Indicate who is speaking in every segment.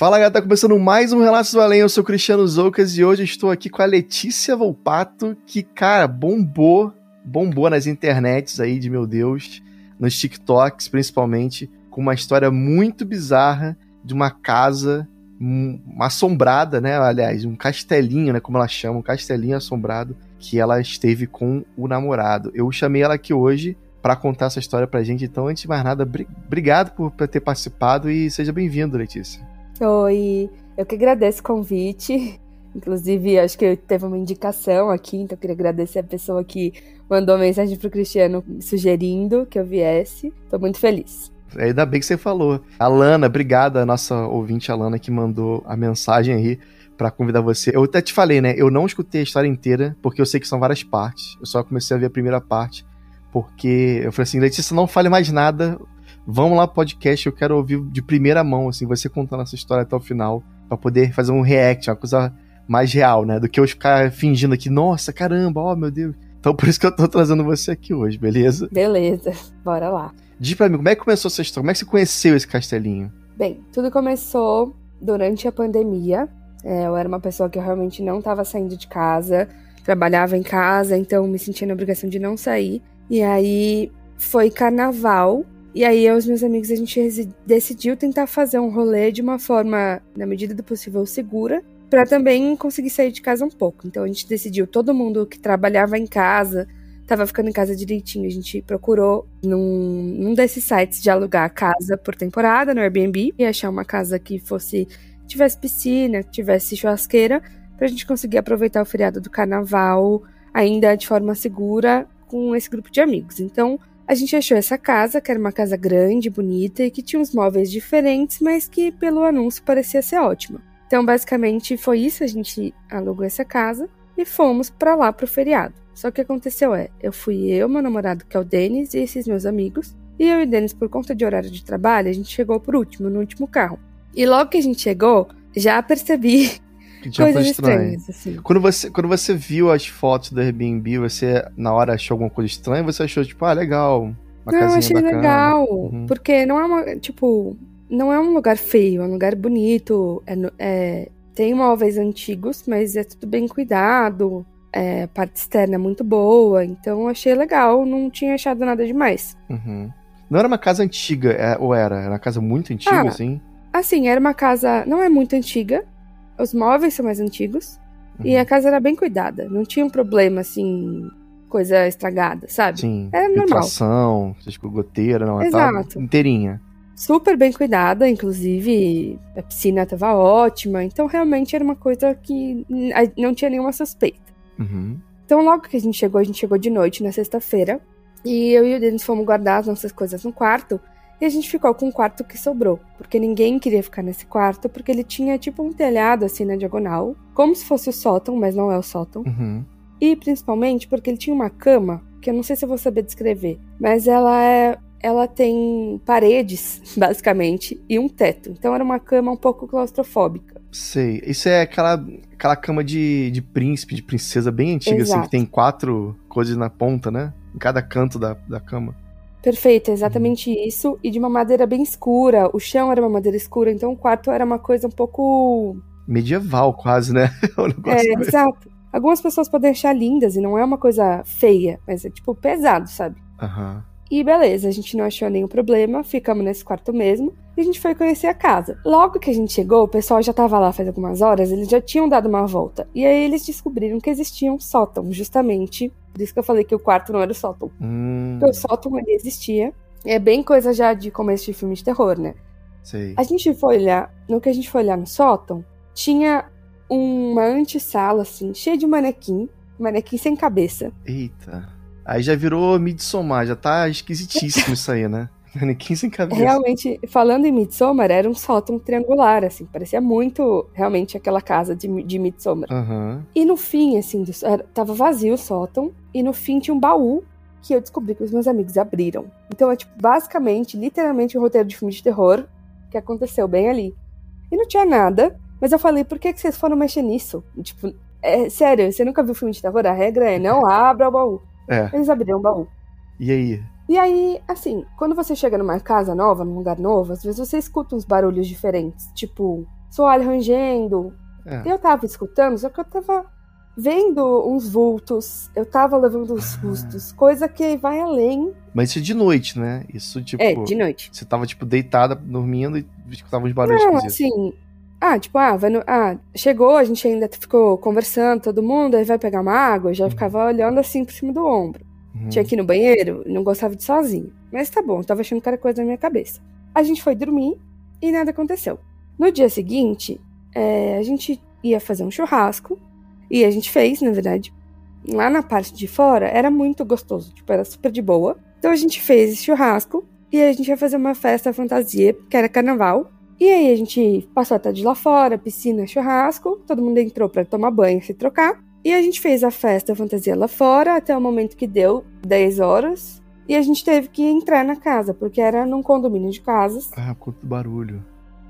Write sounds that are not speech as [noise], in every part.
Speaker 1: Fala galera, tá começando mais um Relatos do Além, eu sou Cristiano Zoucas e hoje estou aqui com a Letícia Volpato, que, cara, bombou, bombou nas internets aí, de meu Deus, nos TikToks principalmente, com uma história muito bizarra de uma casa assombrada, né, aliás, um castelinho, né, como ela chama, um castelinho assombrado, que ela esteve com o namorado. Eu chamei ela aqui hoje para contar essa história pra gente, então, antes de mais nada, obrigado por ter participado e seja bem-vindo, Letícia.
Speaker 2: Oi, eu que agradeço o convite. [laughs] Inclusive, acho que teve uma indicação aqui, então eu queria agradecer a pessoa que mandou mensagem pro Cristiano sugerindo que eu viesse. Tô muito feliz.
Speaker 1: Ainda bem que você falou. Alana, obrigada, a nossa ouvinte Alana que mandou a mensagem aí para convidar você. Eu até te falei, né? Eu não escutei a história inteira, porque eu sei que são várias partes. Eu só comecei a ver a primeira parte, porque eu falei assim, Letícia, não fale mais nada vamos lá podcast, eu quero ouvir de primeira mão, assim, você contando essa história até o final, para poder fazer um react, uma coisa mais real, né? Do que eu ficar fingindo aqui, nossa, caramba, ó, oh, meu Deus. Então por isso que eu tô trazendo você aqui hoje, beleza?
Speaker 2: Beleza, bora lá.
Speaker 1: Diz pra mim, como é que começou essa história? Como é que você conheceu esse castelinho?
Speaker 2: Bem, tudo começou durante a pandemia. É, eu era uma pessoa que eu realmente não estava saindo de casa, trabalhava em casa, então me sentia na obrigação de não sair. E aí foi carnaval e aí, eu e os meus amigos, a gente decidiu tentar fazer um rolê de uma forma, na medida do possível, segura, para também conseguir sair de casa um pouco. Então, a gente decidiu, todo mundo que trabalhava em casa, estava ficando em casa direitinho. A gente procurou num, num desses sites de alugar casa por temporada, no Airbnb, e achar uma casa que fosse tivesse piscina, tivesse churrasqueira, para a gente conseguir aproveitar o feriado do carnaval ainda de forma segura com esse grupo de amigos. Então, a gente achou essa casa, que era uma casa grande, bonita e que tinha uns móveis diferentes, mas que pelo anúncio parecia ser ótima. Então, basicamente, foi isso. A gente alugou essa casa e fomos para lá pro feriado. Só que o que aconteceu é, eu fui eu, meu namorado, que é o Denis, e esses meus amigos. E eu e o Denis, por conta de horário de trabalho, a gente chegou por último, no último carro. E logo que a gente chegou, já percebi Coisas estranhas, assim.
Speaker 1: Quando você, quando você viu as fotos do Airbnb, você na hora achou alguma coisa estranha? Você achou, tipo, ah, legal,
Speaker 2: uma não, achei bacana. legal, uhum. porque não é uma, tipo, não é um lugar feio, é um lugar bonito, é, é, tem móveis antigos, mas é tudo bem cuidado, é, a parte externa é muito boa, então achei legal, não tinha achado nada demais.
Speaker 1: Uhum. Não era uma casa antiga, é, ou era? Era uma casa muito antiga, ah, assim?
Speaker 2: Assim, era uma casa, não é muito antiga, os móveis são mais antigos. Uhum. E a casa era bem cuidada. Não tinha um problema, assim, coisa estragada, sabe?
Speaker 1: Sim. Era normal. tipo, goteira, não. Exato. inteirinha.
Speaker 2: Super bem cuidada, inclusive a piscina estava ótima. Então, realmente era uma coisa que não tinha nenhuma suspeita.
Speaker 1: Uhum.
Speaker 2: Então, logo que a gente chegou, a gente chegou de noite na sexta-feira. E eu e o Denis fomos guardar as nossas coisas no quarto. E a gente ficou com o quarto que sobrou, porque ninguém queria ficar nesse quarto, porque ele tinha tipo um telhado assim na diagonal, como se fosse o sótão, mas não é o sótão.
Speaker 1: Uhum.
Speaker 2: E principalmente porque ele tinha uma cama, que eu não sei se eu vou saber descrever, mas ela é ela tem paredes, [laughs] basicamente, e um teto. Então era uma cama um pouco claustrofóbica.
Speaker 1: Sei. Isso é aquela, aquela cama de, de príncipe, de princesa bem antiga, Exato. assim, que tem quatro coisas na ponta, né? Em cada canto da, da cama.
Speaker 2: Perfeito, exatamente isso. E de uma madeira bem escura. O chão era uma madeira escura, então o quarto era uma coisa um pouco.
Speaker 1: medieval, quase, né? [laughs]
Speaker 2: é, exato. Algumas pessoas podem achar lindas e não é uma coisa feia, mas é tipo pesado, sabe?
Speaker 1: Aham. Uhum.
Speaker 2: E beleza, a gente não achou nenhum problema, ficamos nesse quarto mesmo e a gente foi conhecer a casa. Logo que a gente chegou, o pessoal já tava lá faz algumas horas, eles já tinham dado uma volta. E aí eles descobriram que existia um sótão, justamente. Por isso que eu falei que o quarto não era o sótão.
Speaker 1: Hum,
Speaker 2: Porque o sótão ele existia. É bem coisa já de começo de filme de terror, né?
Speaker 1: sei.
Speaker 2: A gente foi olhar, no que a gente foi olhar no sótão, tinha uma antessala, assim, cheia de manequim, manequim sem cabeça.
Speaker 1: Eita. Aí já virou Midsommar, já tá esquisitíssimo isso aí, né? [laughs] Manequim sem cabeça.
Speaker 2: Realmente, falando em Midsommar, era um sótão triangular, assim, parecia muito realmente aquela casa de, de Midsommar.
Speaker 1: Aham.
Speaker 2: E no fim, assim, do, era, tava vazio o sótão, e no fim tinha um baú que eu descobri que os meus amigos abriram. Então é, tipo, basicamente, literalmente um roteiro de filme de terror que aconteceu bem ali. E não tinha nada, mas eu falei, por que, que vocês foram mexer nisso? Tipo, é sério, você nunca viu filme de terror? A regra é não [laughs] abra o baú.
Speaker 1: É.
Speaker 2: Eles abriram o baú.
Speaker 1: E aí?
Speaker 2: E aí, assim, quando você chega numa casa nova, num lugar novo, às vezes você escuta uns barulhos diferentes, tipo, soalho rangendo.
Speaker 1: É.
Speaker 2: Eu tava escutando, só que eu tava vendo uns vultos, eu tava levando uns
Speaker 1: Ah.
Speaker 2: sustos, coisa que vai além.
Speaker 1: Mas isso é de noite, né? Isso, tipo.
Speaker 2: É, de noite.
Speaker 1: Você tava, tipo, deitada, dormindo e escutava uns barulhos
Speaker 2: Não,
Speaker 1: esquisitos.
Speaker 2: assim. Ah, tipo, ah, vai no- ah, chegou, a gente ainda ficou conversando, todo mundo, aí vai pegar uma água, já
Speaker 1: Uhum.
Speaker 2: ficava olhando assim por cima do ombro.
Speaker 1: Uhum.
Speaker 2: Tinha que ir no banheiro, não gostava de ir sozinho. Mas tá bom, tava achando que era coisa na minha cabeça. A gente foi dormir e nada aconteceu. No dia seguinte, é, a gente ia fazer um churrasco. E a gente fez, na verdade. Lá na parte de fora era muito gostoso, tipo, era super de boa. Então a gente fez esse churrasco e a gente ia fazer uma festa fantasia, que era carnaval. E aí a gente passou a tarde lá fora, piscina, churrasco, todo mundo entrou pra tomar banho, se trocar. E a gente fez a festa fantasia lá fora até o momento que deu 10 horas. E a gente teve que entrar na casa, porque era num condomínio de casas.
Speaker 1: Ah, quanto barulho.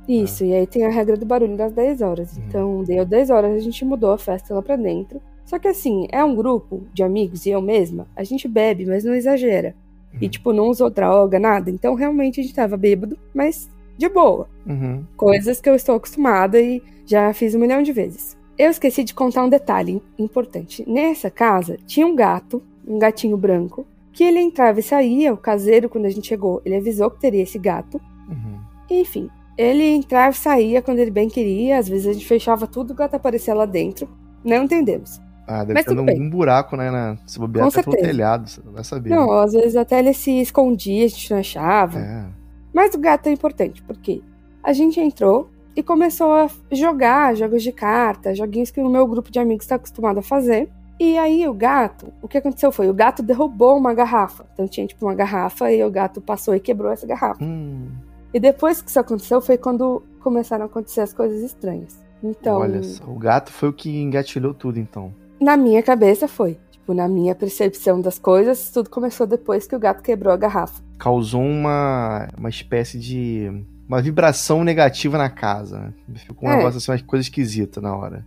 Speaker 2: Isso, e aí tem a regra do barulho das 10 horas.
Speaker 1: Uhum.
Speaker 2: Então, deu 10 horas, a gente mudou a festa lá pra dentro. Só que assim, é um grupo de amigos e eu mesma, a gente bebe, mas não exagera. E
Speaker 1: Uhum.
Speaker 2: tipo, não usou droga, nada. Então, realmente a gente tava bêbado, mas de boa.
Speaker 1: Uhum.
Speaker 2: Coisas que eu estou acostumada e já fiz um milhão de vezes. Eu esqueci de contar um detalhe importante. Nessa casa tinha um gato, um gatinho branco, que ele entrava e saía. O caseiro, quando a gente chegou, ele avisou que teria esse gato.
Speaker 1: Uhum.
Speaker 2: Enfim, ele entrava e saía quando ele bem queria. Às vezes a gente fechava tudo, o gato aparecia lá dentro. Não entendemos.
Speaker 1: Ah, deve
Speaker 2: Mas
Speaker 1: ter algum buraco, né? Na... Se bobear
Speaker 2: Com
Speaker 1: até pelo
Speaker 2: certeza.
Speaker 1: telhado, você não vai saber. né?
Speaker 2: Não, às vezes até ele se escondia, a gente não achava.
Speaker 1: É.
Speaker 2: Mas o gato é importante, porque a gente entrou e começou a jogar jogos de carta, joguinhos que o meu grupo de amigos está acostumado a fazer. E aí o gato, o que aconteceu foi, o gato derrubou uma garrafa. Então tinha tipo uma garrafa e o gato passou e quebrou essa garrafa.
Speaker 1: Hum,
Speaker 2: E depois que isso aconteceu foi quando começaram a acontecer as coisas estranhas. Então,
Speaker 1: olha só. O gato foi o que engatilhou tudo, então.
Speaker 2: na minha cabeça foi. Tipo, na minha percepção das coisas, tudo começou depois que o gato quebrou a garrafa.
Speaker 1: Causou uma, uma espécie de. Uma vibração negativa na casa. né? Ficou um
Speaker 2: É.
Speaker 1: negócio assim, uma coisa esquisita na hora.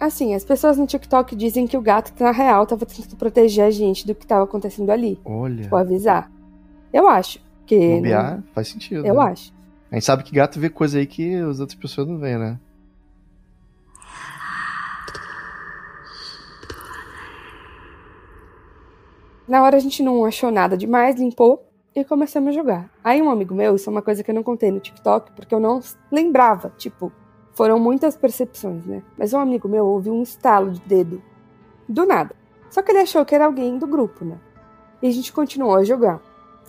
Speaker 2: Assim, as pessoas no TikTok dizem que o gato, na real, tava tentando proteger a gente do que tava acontecendo ali.
Speaker 1: Olha.
Speaker 2: Tipo, avisar. Eu acho. Que.
Speaker 1: Bobear, faz sentido.
Speaker 2: Eu
Speaker 1: né?
Speaker 2: acho.
Speaker 1: A gente sabe que gato vê coisa aí que as outras pessoas não veem, né?
Speaker 2: Na hora a gente não achou nada demais, limpou e começamos a jogar. Aí um amigo meu, isso é uma coisa que eu não contei no TikTok, porque eu não lembrava. Tipo, foram muitas percepções, né? Mas um amigo meu ouviu um estalo de dedo. Do nada. Só que ele achou que era alguém do grupo, né? E a gente continuou a jogar.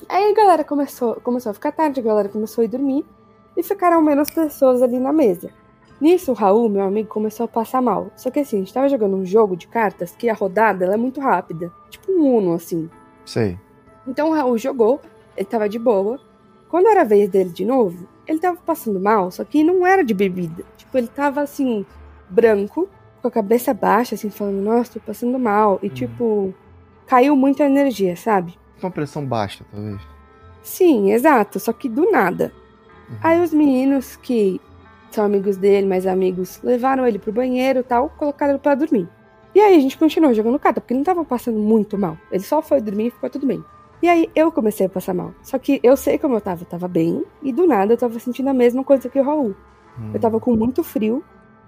Speaker 2: Aí a galera começou, começou a ficar tarde, a galera começou a ir dormir. E ficaram menos pessoas ali na mesa. Nisso, o Raul, meu amigo, começou a passar mal. Só que assim, a gente tava jogando um jogo de cartas que a rodada ela é muito rápida. Tipo um Uno, assim.
Speaker 1: Sei.
Speaker 2: Então o Raul jogou, ele tava de boa. Quando era a vez dele de novo, ele tava passando mal, só que não era de bebida. Tipo, ele tava assim, branco, com a cabeça baixa, assim, falando, nossa, tô passando mal. E tipo, caiu muita energia, sabe?
Speaker 1: Uma pressão baixa, talvez.
Speaker 2: Sim, exato, só que do nada.
Speaker 1: Uhum.
Speaker 2: Aí os meninos que são amigos dele, mais amigos, levaram ele pro banheiro e tal, colocaram ele pra dormir. E aí a gente continuou jogando carta, porque ele não tava passando muito mal. Ele só foi dormir e ficou tudo bem. E aí eu comecei a passar mal. Só que eu sei como eu tava, eu tava bem, e do nada eu tava sentindo a mesma coisa que o Raul.
Speaker 1: Hum.
Speaker 2: Eu tava com muito frio,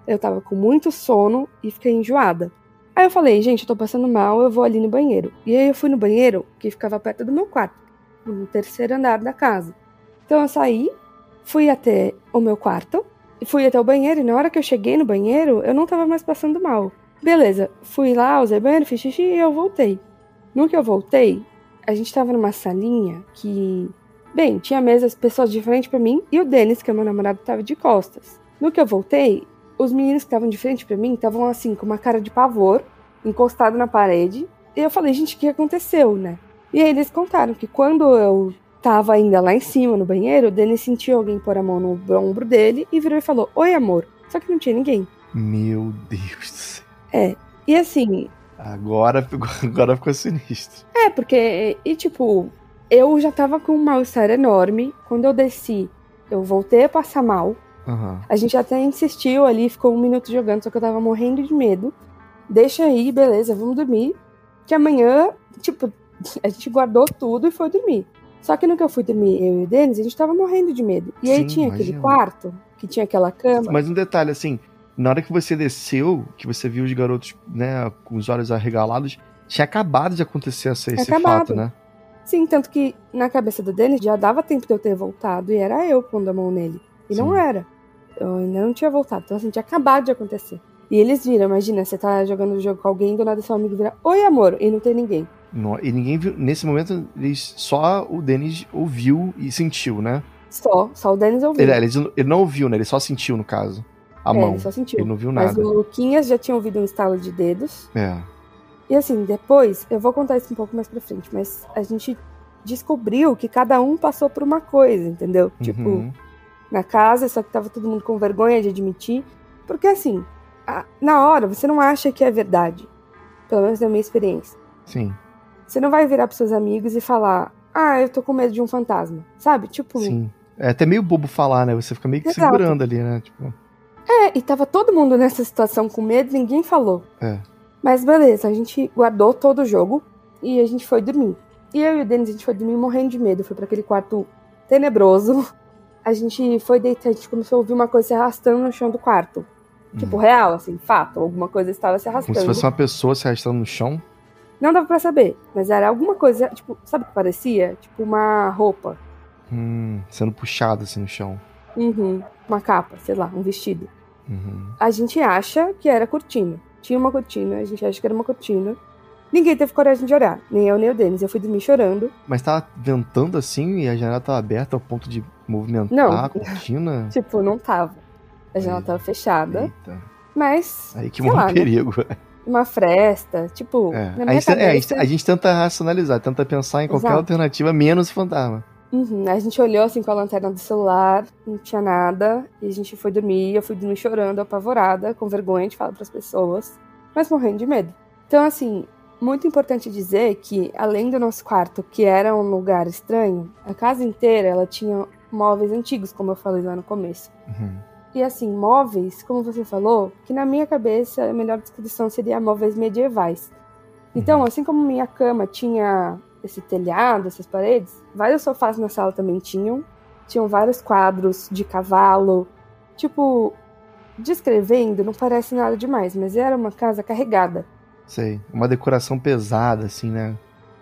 Speaker 2: eu tava com muito sono e fiquei enjoada. Aí eu falei, gente, eu tô passando mal, eu vou ali no banheiro. E aí eu fui no banheiro, que ficava perto do meu quarto. no terceiro andar da casa. Então eu saí, fui até o meu quarto, fui até o banheiro, e na hora que eu cheguei no banheiro, eu não tava mais passando mal. Beleza, fui lá, usei banheiro, fiz xixi e eu voltei. No que eu voltei, a gente tava numa salinha que. Bem, tinha mesas, pessoas diferentes para mim, e o Denis, que é meu namorado, tava de costas. No que eu voltei, os meninos que estavam de frente para mim estavam assim, com uma cara de pavor, encostado na parede. E eu falei, gente, o que aconteceu, né? E aí eles contaram que quando eu tava ainda lá em cima no banheiro, o Denis sentiu alguém pôr a mão no ombro dele e virou e falou: Oi, amor. Só que não tinha ninguém.
Speaker 1: Meu Deus do céu.
Speaker 2: É. E assim.
Speaker 1: Agora, [laughs] agora ficou sinistro.
Speaker 2: É, porque. E tipo, eu já tava com um mal-estar enorme. Quando eu desci, eu voltei a passar mal.
Speaker 1: Uhum.
Speaker 2: A gente até insistiu ali, ficou um minuto jogando, só que eu tava morrendo de medo. Deixa aí, beleza, vamos dormir. Que amanhã, tipo, [laughs] a gente guardou tudo e foi dormir. Só que no que eu fui dormir, eu e o Denis, a gente tava morrendo de medo. E aí tinha imagina. aquele quarto, que tinha aquela cama.
Speaker 1: Mas um detalhe, assim, na hora que você desceu, que você viu os garotos, né, com os olhos arregalados, tinha acabado de acontecer esse, esse fato, né?
Speaker 2: Sim, tanto que na cabeça do Denis já dava tempo de eu ter voltado e era eu pondo a mão nele. E Sim. não era. Eu ainda não tinha voltado. Então, assim, tinha acabado de acontecer. E eles viram, imagina, você tá jogando o jogo com alguém, do nada seu amigo vira, oi amor, e não tem ninguém.
Speaker 1: E ninguém viu. Nesse momento, eles, só o Denis ouviu e sentiu, né?
Speaker 2: Só, só o Denis ouviu.
Speaker 1: Ele, ele, ele, não ouviu, né? Ele só sentiu, no caso. A é, mão.
Speaker 2: Ele só sentiu.
Speaker 1: Ele não viu nada.
Speaker 2: Mas o Luquinhas já tinha ouvido um estalo de dedos.
Speaker 1: É.
Speaker 2: E assim, depois, eu vou contar isso um pouco mais pra frente, mas a gente descobriu que cada um passou por uma coisa, entendeu? Tipo, uhum. Tipo, na casa, só que tava todo mundo com vergonha de admitir. Porque assim, a, na hora você não acha que é verdade. Pelo menos na minha experiência.
Speaker 1: Sim.
Speaker 2: Você não vai virar pros seus amigos e falar, ah, eu tô com medo de um fantasma. Sabe? Tipo.
Speaker 1: Sim. É até meio bobo falar, né? Você fica meio que Exato. segurando ali, né? Tipo.
Speaker 2: É, e tava todo mundo nessa situação com medo, ninguém falou.
Speaker 1: É.
Speaker 2: Mas beleza, a gente guardou todo o jogo e a gente foi dormir. E eu e o Denis, a gente foi dormir morrendo de medo. Foi para aquele quarto tenebroso. A gente foi deitar, a gente começou a ouvir uma coisa se arrastando no chão do quarto. Tipo, hum. real, assim, fato. Alguma coisa estava se arrastando.
Speaker 1: Como se fosse uma pessoa se arrastando no chão?
Speaker 2: Não dava pra saber, mas era alguma coisa, tipo, sabe o que parecia? Tipo, uma roupa.
Speaker 1: Hum, sendo puxada assim no chão.
Speaker 2: Uhum. Uma capa, sei lá, um vestido.
Speaker 1: Uhum.
Speaker 2: A gente acha que era cortina. Tinha uma cortina, a gente acha que era uma cortina. Ninguém teve coragem de olhar, nem eu nem o Denis. Eu fui dormir chorando.
Speaker 1: Mas tava ventando assim e a janela tava aberta ao ponto de movimentar
Speaker 2: não.
Speaker 1: a cortina? [laughs]
Speaker 2: tipo, não tava. A janela Aí. tava fechada.
Speaker 1: Eita.
Speaker 2: Mas.
Speaker 1: Aí que mora um né? perigo. Né? [laughs]
Speaker 2: Uma fresta, tipo.
Speaker 1: É. A, gente, cabeça... é, a, gente, a, gente, tenta racionalizar, tenta pensar em qualquer Exato. alternativa menos fantasma.
Speaker 2: Uhum. A gente olhou assim com a lanterna do celular, não tinha nada, e a gente foi dormir. Eu fui dormir chorando, apavorada, com vergonha de falar para as pessoas, mas morrendo de medo. Então, assim, muito importante dizer que, além do nosso quarto, que era um lugar estranho, a casa inteira ela tinha móveis antigos, como eu falei lá no começo.
Speaker 1: Uhum.
Speaker 2: E assim, móveis, como você falou, que na minha cabeça a melhor descrição seria móveis medievais. Então, uhum. assim como minha cama tinha esse telhado, essas paredes, vários sofás na sala também tinham. Tinham vários quadros de cavalo. Tipo, descrevendo, não parece nada demais, mas era uma casa carregada.
Speaker 1: Sei. Uma decoração pesada, assim, né?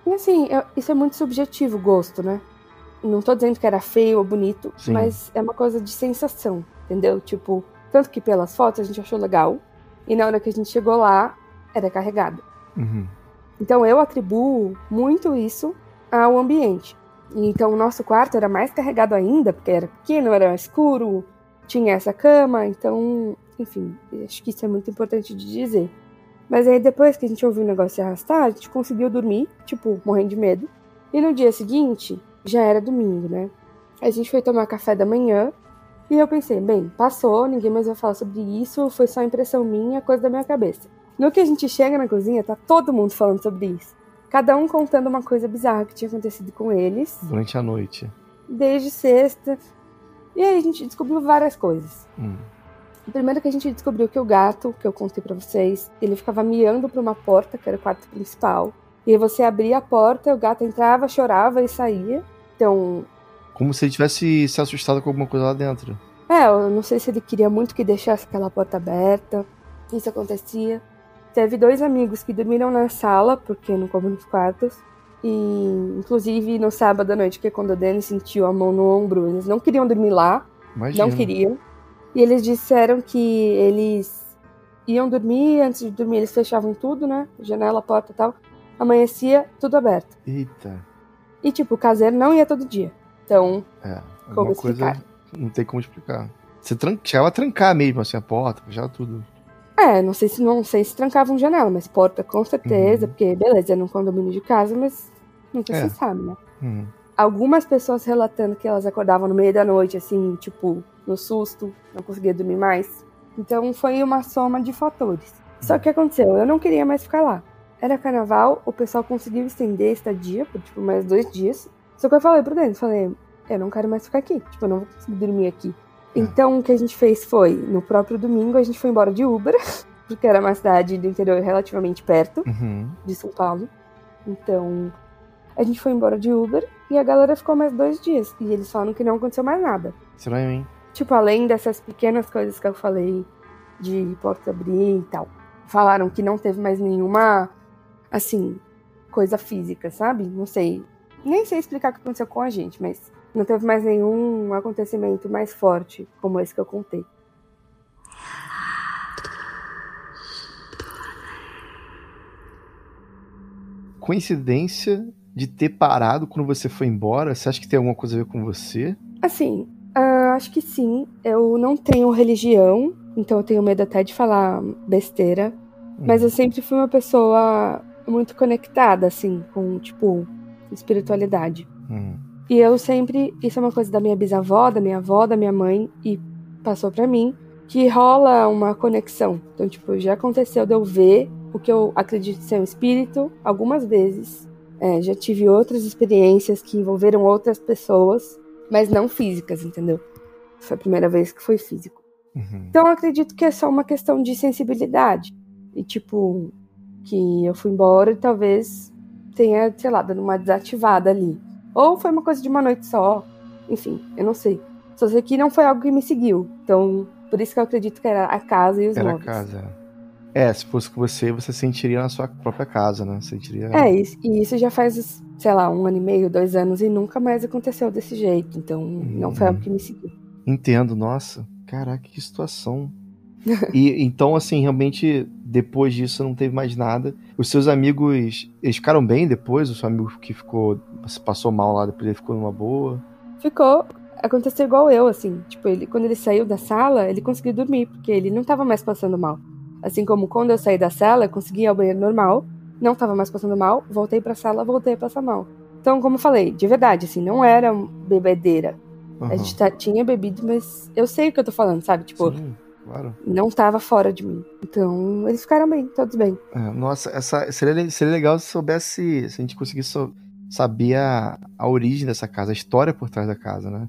Speaker 2: E assim, eu, isso é muito subjetivo, gosto, né? Não tô dizendo que era feio ou bonito, Sim. mas é uma coisa de sensação, entendeu? Tipo, tanto que pelas fotos a gente achou legal, e na hora que a gente chegou lá, era carregado.
Speaker 1: Uhum.
Speaker 2: Então eu atribuo muito isso ao ambiente. Então o nosso quarto era mais carregado ainda, porque era pequeno, era escuro, tinha essa cama, então, enfim, acho que isso é muito importante de dizer. Mas aí depois que a gente ouviu o negócio se arrastar, a gente conseguiu dormir, tipo, morrendo de medo. E no dia seguinte, já era domingo, né? A gente foi tomar café da manhã e eu pensei, bem, passou, ninguém mais vai falar sobre isso, foi só impressão minha, coisa da minha cabeça. No que a gente chega na cozinha, tá todo mundo falando sobre isso. Cada um contando uma coisa bizarra que tinha acontecido com eles.
Speaker 1: Durante a noite.
Speaker 2: Desde sexta. E aí a gente descobriu várias coisas.
Speaker 1: Hum.
Speaker 2: Primeiro que a gente descobriu que o gato, que eu contei para vocês, ele ficava miando pra uma porta, que era o quarto principal. E você abria a porta, o gato entrava, chorava e saía. Então.
Speaker 1: Como se ele tivesse se assustado com alguma coisa lá dentro.
Speaker 2: É, eu não sei se ele queria muito que deixasse aquela porta aberta. Isso acontecia. Teve dois amigos que dormiram na sala, porque não como nos quartos. E, inclusive, no sábado à noite, que é quando o Danny sentiu a mão no ombro, eles não queriam dormir lá.
Speaker 1: Imagina.
Speaker 2: Não queriam. E eles disseram que eles iam dormir, antes de dormir eles fechavam tudo, né? Janela, porta e tal. Amanhecia, tudo aberto.
Speaker 1: Eita.
Speaker 2: E, tipo, o caseiro não ia todo dia. Então,
Speaker 1: É.
Speaker 2: Como
Speaker 1: Alguma coisa
Speaker 2: explicar?
Speaker 1: não tem como explicar. Você tran... chegava a trancar mesmo, assim, a porta, fechava tudo.
Speaker 2: é, não sei se não sei se trancavam janela, mas porta com certeza,
Speaker 1: Uhum.
Speaker 2: porque beleza, é num condomínio de casa, mas nunca
Speaker 1: É.
Speaker 2: se sabe, né?
Speaker 1: Hum.
Speaker 2: Algumas pessoas relatando que elas acordavam no meio da noite, assim, tipo, no susto, não conseguia dormir mais. Então foi uma soma de fatores. Só que o que aconteceu? Eu não queria mais ficar lá. Era carnaval, o pessoal conseguiu estender a estadia por tipo mais dois dias. Só que eu falei pro Denis, falei, eu não quero mais ficar aqui. Tipo, eu não vou conseguir dormir aqui. Então o que a gente fez foi, no próprio domingo, a gente foi embora de Uber, [laughs] porque era uma cidade do interior relativamente perto
Speaker 1: Uhum.
Speaker 2: de São Paulo. Então, a gente foi embora de Uber e a galera ficou mais dois dias. E eles falaram que não aconteceu mais nada.
Speaker 1: Estranho, hein?
Speaker 2: Tipo, além dessas pequenas coisas que eu falei de porta abrir e tal. Falaram que não teve mais nenhuma, assim, coisa física, sabe? Não sei. Nem sei explicar o que aconteceu com a gente, mas não teve mais nenhum acontecimento mais forte como esse que eu contei.
Speaker 1: Coincidência de ter parado quando você foi embora? Você acha que tem alguma coisa a ver com você?
Speaker 2: Assim, ah, acho que sim. Eu não tenho religião, então eu tenho medo até de falar besteira. Mas eu sempre fui uma pessoa muito conectada, assim, com, tipo, espiritualidade.
Speaker 1: Hum.
Speaker 2: E eu sempre. Isso é uma coisa da minha bisavó, da minha avó, da minha mãe, e passou pra mim, que rola uma conexão. Então, tipo, já aconteceu de eu ver o que eu acredito ser um espírito algumas vezes. É, já tive outras experiências que envolveram outras pessoas, mas não físicas, entendeu? Foi a primeira vez que foi físico.
Speaker 1: Uhum.
Speaker 2: Então eu acredito que é só uma questão de sensibilidade. E tipo, que eu fui embora e talvez tenha, sei lá, dado uma desativada ali. Ou foi uma coisa de uma noite só. Enfim, eu não sei. Só sei que não foi algo que me seguiu. Então, por isso que eu acredito que era a casa e os
Speaker 1: Era a
Speaker 2: móveis.
Speaker 1: casa. É, se fosse com você, você sentiria na sua própria casa, né? Sentiria.
Speaker 2: É, e, e isso já faz, sei lá, um ano e meio, dois anos e nunca mais aconteceu desse jeito. Então, não foi
Speaker 1: Uhum.
Speaker 2: algo que me seguiu.
Speaker 1: Entendo, nossa. Caraca, que situação. [laughs] e então, assim, realmente, depois disso não teve mais nada. Os seus amigos, eles ficaram bem depois? O seu amigo que ficou, se passou mal lá, depois ele ficou numa boa?
Speaker 2: ficou. Aconteceu igual eu, assim. Tipo, ele, quando ele saiu da sala, ele conseguiu dormir, porque ele não tava mais passando mal. Assim como quando eu saí da sala, eu consegui ir ao banheiro normal, não tava mais passando mal, voltei pra sala, voltei a passar mal. Então, como eu falei, de verdade, assim, não era bebedeira. A
Speaker 1: Aham.
Speaker 2: gente tá- tinha bebido, mas eu sei o que eu tô falando, sabe? Tipo,
Speaker 1: Sim, claro.
Speaker 2: não tava fora de mim. Então, eles ficaram bem, todos bem.
Speaker 1: É, nossa, essa, seria, seria legal se soubesse, se a gente conseguisse so- saber a, a origem dessa casa, a história por trás da casa, né?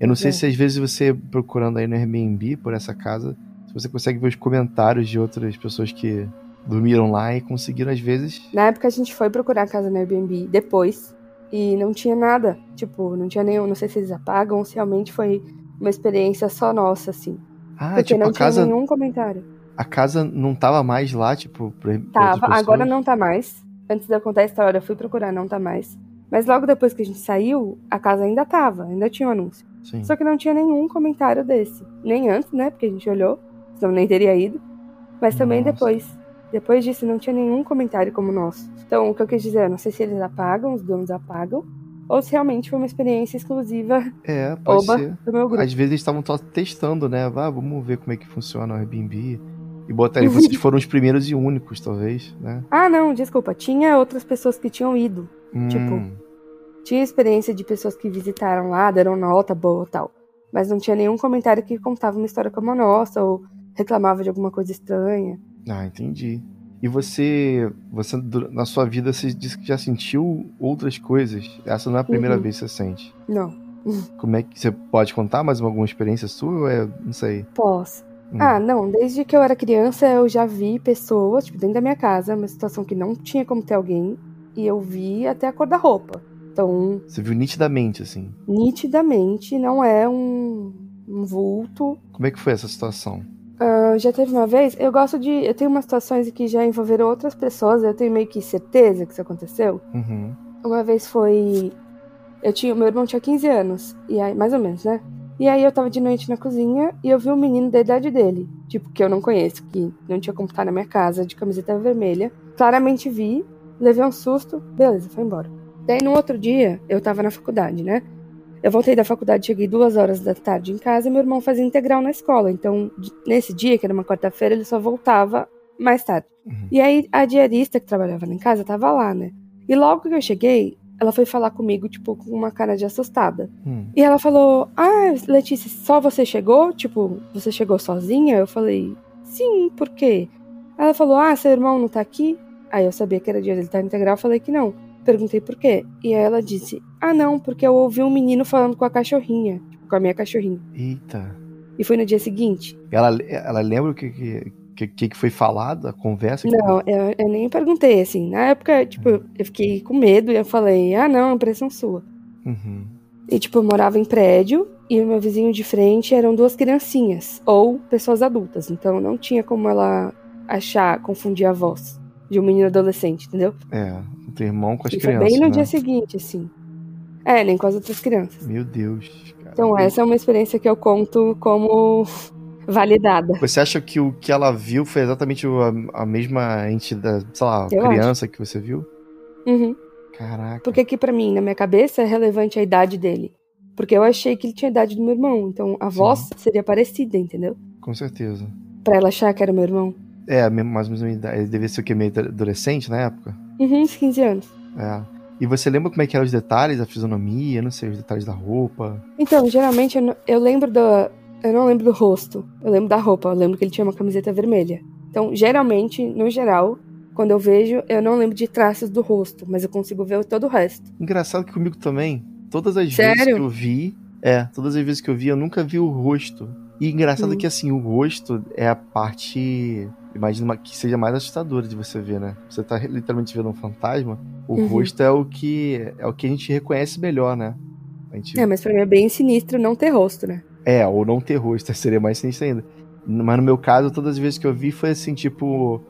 Speaker 1: Eu não sei
Speaker 2: É.
Speaker 1: se às vezes você procurando aí no Airbnb por essa casa, se você consegue ver os comentários de outras pessoas que dormiram lá e conseguiram às vezes.
Speaker 2: Na época a gente foi procurar a casa no Airbnb depois e não tinha nada. Tipo, não tinha nenhum. Não sei se eles apagam se realmente foi uma experiência só nossa, assim.
Speaker 1: Ah,
Speaker 2: porque
Speaker 1: tipo,
Speaker 2: não
Speaker 1: a casa,
Speaker 2: tinha nenhum comentário.
Speaker 1: a casa não tava mais lá, tipo, pra, pra
Speaker 2: Tava, agora
Speaker 1: pessoas?
Speaker 2: não tá mais. Antes de eu contar a história, eu fui procurar, não tá mais. Mas logo depois que a gente saiu, a casa ainda tava, ainda tinha um anúncio.
Speaker 1: Sim.
Speaker 2: Só que não tinha nenhum comentário desse. Nem antes, né? Porque a gente olhou, senão nem teria ido. Mas também
Speaker 1: Nossa.
Speaker 2: depois. Depois disso, não tinha nenhum comentário como o nosso. Então, o que eu quis dizer, eu não sei se eles apagam, os donos apagam, ou se realmente foi uma experiência exclusiva
Speaker 1: É, pode
Speaker 2: Oba.
Speaker 1: ser.
Speaker 2: do meu grupo.
Speaker 1: Às vezes eles estavam só testando, né? Ah, vamos ver como é que funciona o Airbnb. E botaram, vocês [laughs] foram os primeiros e únicos, talvez, né?
Speaker 2: Ah, não, desculpa. Tinha outras pessoas que tinham ido. Tipo,
Speaker 1: Hum,
Speaker 2: Tinha experiência de pessoas que visitaram lá, deram nota boa e tal. Mas não tinha nenhum comentário que contava uma história como a nossa, ou reclamava de alguma coisa estranha.
Speaker 1: Ah, entendi. E você, você na sua vida, você disse que já sentiu outras coisas. Essa não é a primeira
Speaker 2: Uhum.
Speaker 1: vez que você sente.
Speaker 2: Não, [laughs]
Speaker 1: Como é que você pode contar mais alguma experiência sua? Ou é, não sei.
Speaker 2: posso.
Speaker 1: Hum.
Speaker 2: Ah, não, desde que eu era criança eu já vi pessoas, tipo, dentro da minha casa, uma situação que não tinha como ter alguém, e eu vi até a cor da roupa. Então,
Speaker 1: Você viu nitidamente, assim.
Speaker 2: nitidamente não é um, um vulto.
Speaker 1: Como é que foi essa situação?
Speaker 2: Ah, já teve uma vez, eu gosto de. Eu tenho umas situações que já envolveram outras pessoas, eu tenho meio que certeza que isso aconteceu.
Speaker 1: Uhum.
Speaker 2: uma vez foi. Eu tinha. Meu irmão tinha 15 anos. E aí, mais ou menos, né? E aí eu tava de noite na cozinha e eu vi um menino da idade dele. Tipo, que eu não conheço, que não tinha como estar na minha casa, de camiseta vermelha. Claramente vi, levei um susto, beleza, foi embora. Daí no outro dia, eu tava na faculdade, né? Eu voltei da faculdade, cheguei duas horas da tarde em casa e meu irmão fazia integral na escola. Então, nesse dia, que era uma quarta-feira, ele só voltava mais tarde.
Speaker 1: Uhum.
Speaker 2: E aí, a diarista que trabalhava lá em casa tava lá, né? E logo que eu cheguei, ela foi falar comigo, tipo, com uma cara de assustada.
Speaker 1: Hum.
Speaker 2: E ela falou: Ah, Letícia, só você chegou? Tipo, você chegou sozinha? Eu falei: Sim, por quê? Ela falou: Ah, seu irmão não tá aqui? Aí eu sabia que era dia dele estar integral, falei que não. Perguntei por quê. E ela disse: Ah, não, porque eu ouvi um menino falando com a cachorrinha, tipo, com a minha cachorrinha.
Speaker 1: Eita.
Speaker 2: E foi no dia seguinte.
Speaker 1: Ela, ela lembra o que, que, que, que foi falado, a conversa?
Speaker 2: Não, eu, eu nem perguntei, assim. Na época, tipo, eu fiquei com medo e eu falei: Ah, não, é impressão sua.
Speaker 1: Uhum.
Speaker 2: E, tipo, eu morava em prédio e o meu vizinho de frente eram duas criancinhas, ou pessoas adultas. Então não tinha como ela achar, confundir a voz de um menino adolescente, entendeu?
Speaker 1: É, teu irmão com as
Speaker 2: e foi
Speaker 1: crianças.
Speaker 2: bem no
Speaker 1: né?
Speaker 2: dia seguinte, assim. É, nem com as outras crianças.
Speaker 1: Meu Deus. cara.
Speaker 2: Então essa é uma experiência que eu conto como [laughs] validada.
Speaker 1: Você acha que o que ela viu foi exatamente a, a mesma entidade, sei lá,
Speaker 2: Eu
Speaker 1: criança que você viu?
Speaker 2: Uhum.
Speaker 1: Caraca.
Speaker 2: Porque aqui pra mim, na minha cabeça, é relevante a idade dele. Porque eu achei que ele tinha a idade do meu irmão. Então a
Speaker 1: Sim.
Speaker 2: voz seria parecida, entendeu?
Speaker 1: Com certeza.
Speaker 2: Pra ela achar que era meu irmão.
Speaker 1: É, mais ou menos a minha idade. Ele devia ser o que? Meio adolescente na época?
Speaker 2: Uhum, uns 15 anos.
Speaker 1: É. E você lembra como é que eram os detalhes, a fisionomia, não sei, os detalhes da roupa?
Speaker 2: Então, geralmente eu, não- eu lembro do. Eu não lembro do rosto. Eu lembro da roupa. Eu lembro que ele tinha uma camiseta vermelha. Então, geralmente, no geral, quando eu vejo, eu não lembro de traços do rosto, mas eu consigo ver todo o resto.
Speaker 1: Engraçado que comigo também, todas as vezes
Speaker 2: Sério?
Speaker 1: que eu vi, é, todas as vezes que eu vi, eu nunca vi o rosto. E engraçado
Speaker 2: Hum.
Speaker 1: que assim, o rosto é a parte, imagino uma- que seja mais assustadora de você ver, né? Você tá literalmente vendo um fantasma, o
Speaker 2: Uhum.
Speaker 1: rosto é o que é o que a gente reconhece melhor, né? A gente,
Speaker 2: É, mas pra mim é bem sinistro não ter rosto, né?
Speaker 1: é, ou não ter rosto, [laughs] seria mais sinistro ainda. Mas no meu caso, todas as vezes que eu vi foi assim, tipo,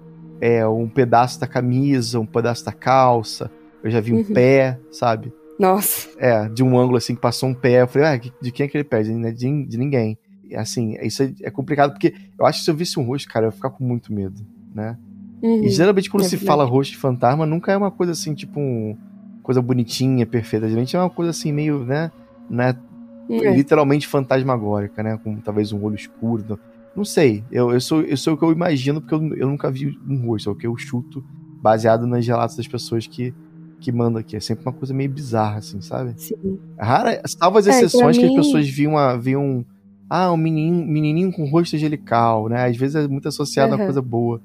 Speaker 1: é, um pedaço da camisa, um pedaço da calça. Eu já vi um
Speaker 2: Uhum.
Speaker 1: pé, sabe?
Speaker 2: Nossa.
Speaker 1: É, de um ângulo assim que passou um pé. Eu falei, ah, de quem é aquele pé? De, de, de ninguém. Assim, isso é, é complicado porque eu acho que se eu visse um rosto, cara, eu ia ficar com muito medo, né?
Speaker 2: Uhum.
Speaker 1: E geralmente quando
Speaker 2: é
Speaker 1: se
Speaker 2: verdade.
Speaker 1: fala rosto de fantasma, nunca é uma coisa assim, tipo, um, coisa bonitinha, perfeita. Geralmente é uma coisa assim, meio, né? né
Speaker 2: É.
Speaker 1: literalmente fantasmagórica, né? Com talvez um olho escuro. Não, não sei. Eu, eu, sou, eu sou o que eu imagino, porque eu, eu nunca vi um rosto. É o que eu chuto, baseado nos relatos das pessoas que, que mandam aqui. É sempre uma coisa meio bizarra, assim, sabe?
Speaker 2: Sim.
Speaker 1: Rara, salvo as
Speaker 2: É,
Speaker 1: exceções que as pessoas viam, a, viam ah, um menininho, menininho com rosto angelical, né? Às vezes é muito associado a
Speaker 2: Aham.
Speaker 1: coisa boa,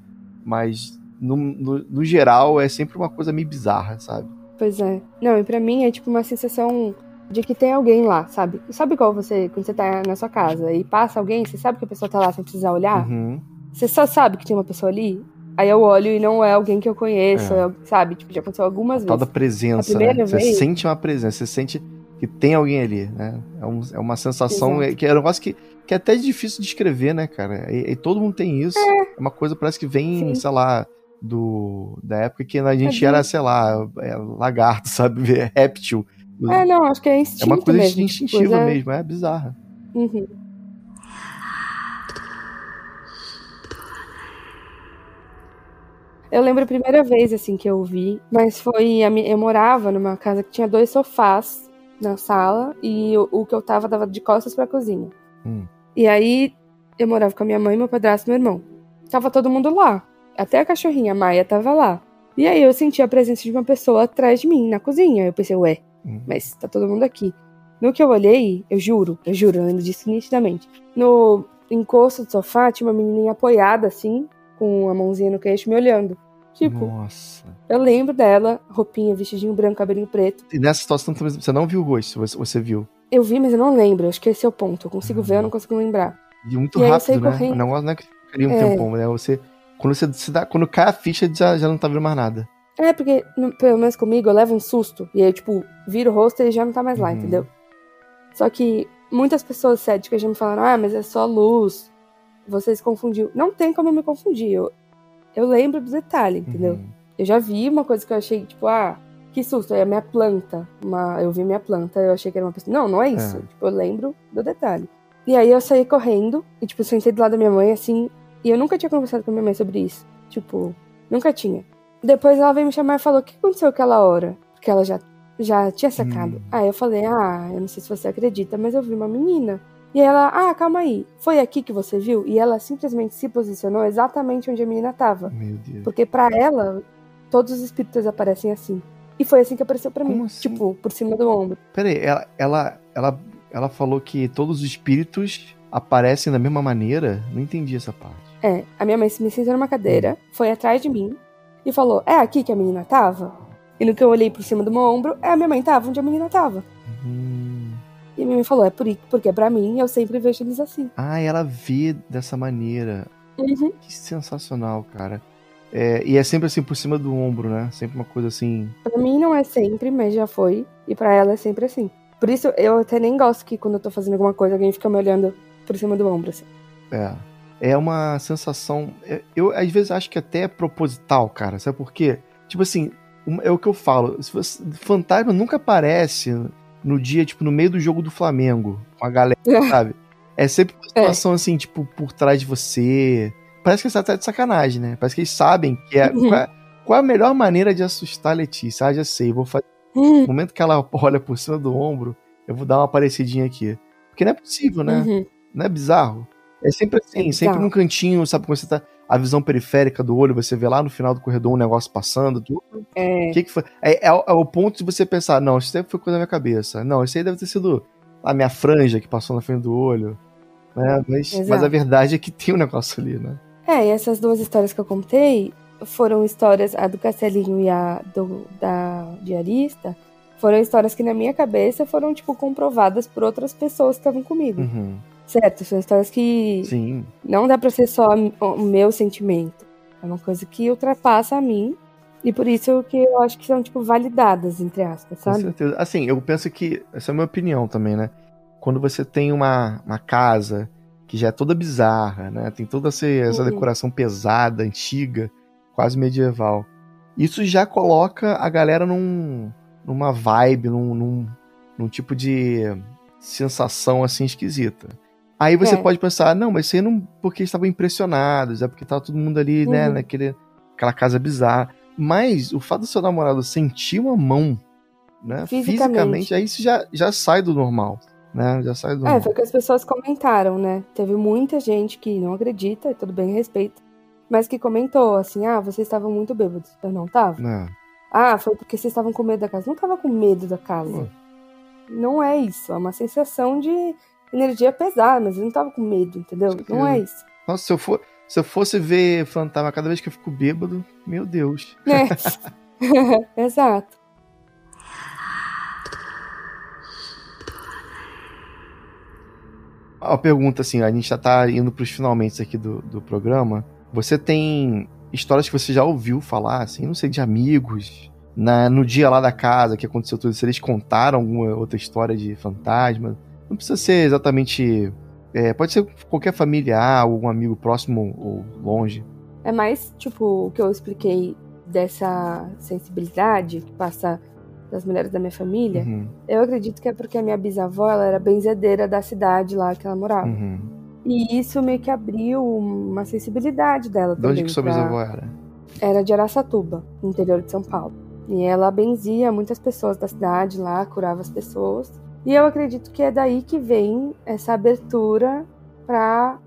Speaker 1: mas no, no, no geral é sempre uma coisa meio bizarra, sabe?
Speaker 2: Pois é. Não, e pra mim é tipo uma sensação de que tem alguém lá, sabe? Sabe qual você, quando você tá na sua casa e passa alguém, você sabe que a pessoa tá lá sem precisar olhar?
Speaker 1: Uhum.
Speaker 2: Você só sabe que tem uma pessoa ali? Aí eu olho e não é alguém que eu conheço,
Speaker 1: É.
Speaker 2: é, sabe? Tipo, já aconteceu algumas vezes.
Speaker 1: presença,
Speaker 2: A primeira
Speaker 1: né? Você
Speaker 2: vez-
Speaker 1: sente uma presença, você sente que tem alguém ali, né? É, um- é uma sensação
Speaker 2: Exato.
Speaker 1: é- que é um negócio que, que é até difícil de descrever, né, cara? E, e todo mundo tem isso. É uma coisa parece que vem,
Speaker 2: Sim.
Speaker 1: sei lá, do da época que a gente
Speaker 2: É
Speaker 1: era, sei lá, é, lagarto, [laughs] sabe? Réptil.
Speaker 2: É, não, acho que é instinto
Speaker 1: É uma coisa
Speaker 2: mesmo.
Speaker 1: instintiva
Speaker 2: coisa-
Speaker 1: mesmo, é bizarra.
Speaker 2: Uhum. Eu lembro a primeira vez, assim, que eu vi, mas foi. Eu morava numa casa que tinha dois sofás na sala e o, o que eu tava dava de costas pra cozinha.
Speaker 1: Hum.
Speaker 2: E aí eu morava com a minha mãe, meu padrasto e meu irmão. Tava todo mundo lá. Até a cachorrinha, a Maia, tava lá. E aí eu senti a presença de uma pessoa atrás de mim, na cozinha. Eu pensei, ué,
Speaker 1: Hum.
Speaker 2: mas tá todo mundo aqui. No que eu olhei, eu juro, eu juro, eu lembro disso nitidamente. No encosto do sofá tinha uma menininha apoiada assim, com a mãozinha no queixo, me olhando. Tipo,
Speaker 1: Nossa.
Speaker 2: eu lembro dela, roupinha, vestidinho branco, cabelinho preto.
Speaker 1: E nessa situação também, você não viu o rosto, você, você viu.
Speaker 2: Eu vi, mas eu não lembro. Acho que esse é o ponto. Eu consigo ver, eu
Speaker 1: Uhum.
Speaker 2: não consigo lembrar.
Speaker 1: E muito
Speaker 2: E aí eu
Speaker 1: rápido,
Speaker 2: saí
Speaker 1: né?
Speaker 2: correndo.
Speaker 1: O negócio não é que ficaria um
Speaker 2: É.
Speaker 1: tempão, né? Você. Quando você se dá. Quando cai a ficha, já, já não tá vendo mais nada.
Speaker 2: É, porque, no- pelo menos comigo, eu levo um susto. E aí, tipo, viro o rosto e ele já não tá mais lá,
Speaker 1: Uhum.
Speaker 2: entendeu? Só que muitas pessoas céticas já me falaram, ah, mas é só luz. Você se confundiu. Não tem como eu me confundir. Eu, eu lembro do detalhe, entendeu?
Speaker 1: Uhum.
Speaker 2: Eu já vi uma coisa que eu achei, tipo, ah, que susto. Aí a minha planta, uma, eu vi minha planta, eu achei que era uma pessoa. Não, não é isso.
Speaker 1: É.
Speaker 2: Tipo, eu lembro do detalhe. E aí eu saí correndo e, tipo, sentei do lado da minha mãe, assim. E eu nunca tinha conversado com a minha mãe sobre isso. Tipo, nunca tinha. Depois ela veio me chamar e falou: O que aconteceu aquela hora? Porque ela já, já tinha sacado.
Speaker 1: Hum.
Speaker 2: Aí eu falei: Ah, eu não sei se você acredita, mas eu vi uma menina. E ela, ah, calma aí, foi aqui que você viu? E ela simplesmente se posicionou exatamente onde a menina tava.
Speaker 1: Meu Deus.
Speaker 2: Porque pra ela, todos os espíritos aparecem assim. E foi assim que apareceu pra
Speaker 1: Como
Speaker 2: mim.
Speaker 1: assim?
Speaker 2: Tipo, por cima do ombro.
Speaker 1: Pera aí, ela, ela, ela, ela falou que todos os espíritos aparecem da mesma maneira? Não entendi essa parte.
Speaker 2: É, a minha mãe me sentou numa cadeira, foi atrás de mim e falou: É aqui que a menina tava? E no que eu olhei por cima do meu ombro, é a minha mãe tava onde a menina tava.
Speaker 1: Hum.
Speaker 2: E a minha mãe falou: É por, porque pra mim eu sempre vejo eles assim.
Speaker 1: Ah, ela vê dessa maneira.
Speaker 2: Uhum.
Speaker 1: Que sensacional, cara. É, e é sempre assim por cima do ombro, né? Sempre uma coisa assim.
Speaker 2: Pra mim não é sempre, mas já foi. E pra ela é sempre assim. Por isso eu até nem gosto que quando eu tô fazendo alguma coisa alguém fica me olhando por cima do ombro. Assim.
Speaker 1: É. É uma sensação. é- Eu, às vezes acho que até é proposital, cara. Sabe por quê? Tipo assim, é o que eu falo. Fantasma nunca aparece no dia, tipo, no meio do jogo do Flamengo, com a galera, sabe? É sempre uma situação assim, tipo, por trás de você. Parece que você tá de sacanagem, né? Parece que eles sabem que é.
Speaker 2: Uhum.
Speaker 1: Qual, é qual é a melhor maneira de assustar a Letícia? Ah, já sei, vou fazer. No momento que ela [laughs] olha por cima do ombro, eu vou dar uma parecidinha aqui. Porque não é possível, né?
Speaker 2: Uhum.
Speaker 1: Não é bizarro? É sempre assim,
Speaker 2: É
Speaker 1: sempre num cantinho, sabe? Quando você tá. A visão periférica do olho, você vê lá no final do corredor um negócio passando. tudo.
Speaker 2: É.
Speaker 1: O que, que foi? É, é, o- é o ponto de você pensar, não, isso deve foi coisa da minha cabeça. Não, isso aí deve ter sido a minha franja que passou na frente do olho. Né? Mas,
Speaker 2: Exato.
Speaker 1: mas a verdade é que tem um negócio ali, né?
Speaker 2: É, e essas duas histórias que eu contei foram histórias, a do Castelinho e a do, da diarista, foram histórias que na minha cabeça foram, tipo, comprovadas por outras pessoas que estavam comigo.
Speaker 1: Uhum.
Speaker 2: Certo? São histórias que
Speaker 1: Sim.
Speaker 2: não dá pra ser só o meu sentimento. É uma coisa que ultrapassa a mim. E por isso que eu acho que são, tipo, validadas, entre aspas,
Speaker 1: Com
Speaker 2: sabe?
Speaker 1: certeza. Assim, eu penso que. Essa é a minha opinião também, né? Quando você tem uma, uma casa que já é toda bizarra, né? Tem toda essa, essa
Speaker 2: Uhum.
Speaker 1: decoração pesada, antiga, quase medieval. Isso já coloca a galera num, numa vibe, num, num, num tipo de sensação assim esquisita. Aí você
Speaker 2: É.
Speaker 1: pode pensar, não, mas aí não porque estavam impressionados, é porque tava todo mundo ali, né,
Speaker 2: Uhum.
Speaker 1: naquele, aquela casa bizarra. Mas o fato do seu namorado sentir uma mão, né,
Speaker 2: Fisicamente.
Speaker 1: fisicamente, aí isso já, já sai do normal, né? Já sai do
Speaker 2: É,
Speaker 1: normal.
Speaker 2: foi o que as pessoas comentaram, né? Teve muita gente que não acredita, e tudo bem, respeito, mas que comentou assim: ah, vocês estavam muito bêbados. Eu não tava.
Speaker 1: Né?
Speaker 2: Ah, foi porque vocês estavam com medo da casa. Não tava com medo da casa.
Speaker 1: Pô.
Speaker 2: Não é isso. É uma sensação de energia pesada, mas eu não tava com medo, entendeu?
Speaker 1: Com
Speaker 2: Não é isso.
Speaker 1: Nossa, se eu, for, se eu fosse ver fantasma cada vez que eu fico bêbado, meu Deus.
Speaker 2: É. [laughs] Exato.
Speaker 1: Uma pergunta assim, a gente já tá indo pros finalmente aqui do, do programa. Você tem histórias que você já ouviu falar, assim, não sei, de amigos, na, no dia lá da casa que aconteceu tudo, se eles contaram alguma outra história de fantasma. Não precisa ser exatamente. é, pode ser qualquer familiar, algum amigo próximo ou longe.
Speaker 2: É mais, tipo, o que eu expliquei dessa sensibilidade que passa das mulheres da minha família.
Speaker 1: Uhum,
Speaker 2: Eu acredito que é porque a minha bisavó ela era benzedeira da cidade lá que ela morava.
Speaker 1: uhum.
Speaker 2: E isso meio que abriu uma sensibilidade dela
Speaker 1: De
Speaker 2: também.
Speaker 1: onde que sua
Speaker 2: pra-
Speaker 1: bisavó era?
Speaker 2: Era de Araçatuba, no interior de São Paulo. E ela benzia muitas pessoas da cidade lá, curava as pessoas. E eu acredito que é daí que vem essa abertura pra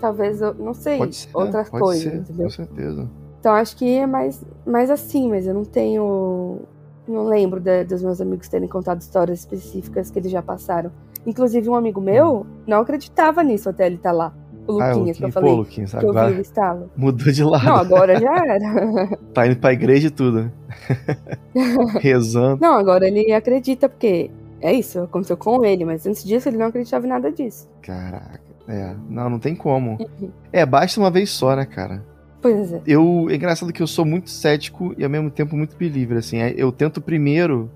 Speaker 2: talvez, não sei,
Speaker 1: Pode ser,
Speaker 2: outras
Speaker 1: pode
Speaker 2: coisas,
Speaker 1: ser,
Speaker 2: entendeu?
Speaker 1: com certeza.
Speaker 2: Então acho que é mais, mais assim, mas eu não tenho. Não lembro de- dos meus amigos terem contado histórias específicas que eles já passaram. Inclusive, um amigo meu não acreditava nisso até ele estar lá. O
Speaker 1: Ah,
Speaker 2: Luquinhas, que eu
Speaker 1: Luquinhas,
Speaker 2: falei.
Speaker 1: pô, Luquinhas,
Speaker 2: que eu vi o estalo.
Speaker 1: mudou de lado.
Speaker 2: Não, agora já [laughs] era.
Speaker 1: Tá indo pra igreja e tudo. [laughs] Rezando.
Speaker 2: Não, agora ele acredita, porque é isso, aconteceu com ele, mas antes disso ele não acreditava em nada disso.
Speaker 1: Caraca. É, não, não tem como.
Speaker 2: Uhum.
Speaker 1: É, basta uma vez só, né, cara?
Speaker 2: Pois é.
Speaker 1: Eu, é engraçado que eu sou muito cético e ao mesmo tempo muito believer, assim. É, Eu tento primeiro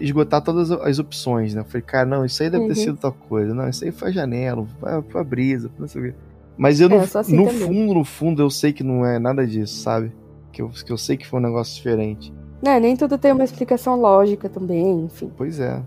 Speaker 1: esgotar todas as opções, né? Eu falei, cara, não, isso aí deve ter
Speaker 2: Uhum.
Speaker 1: sido tal coisa. Não, isso aí foi a janela, foi a, foi a brisa, não sei o quê. Mas eu,
Speaker 2: É,
Speaker 1: no,
Speaker 2: assim
Speaker 1: no fundo, no fundo, eu sei que não é nada disso, sabe? Que eu, que eu sei que foi um negócio diferente.
Speaker 2: né, nem tudo tem uma explicação lógica também, enfim.
Speaker 1: Pois é.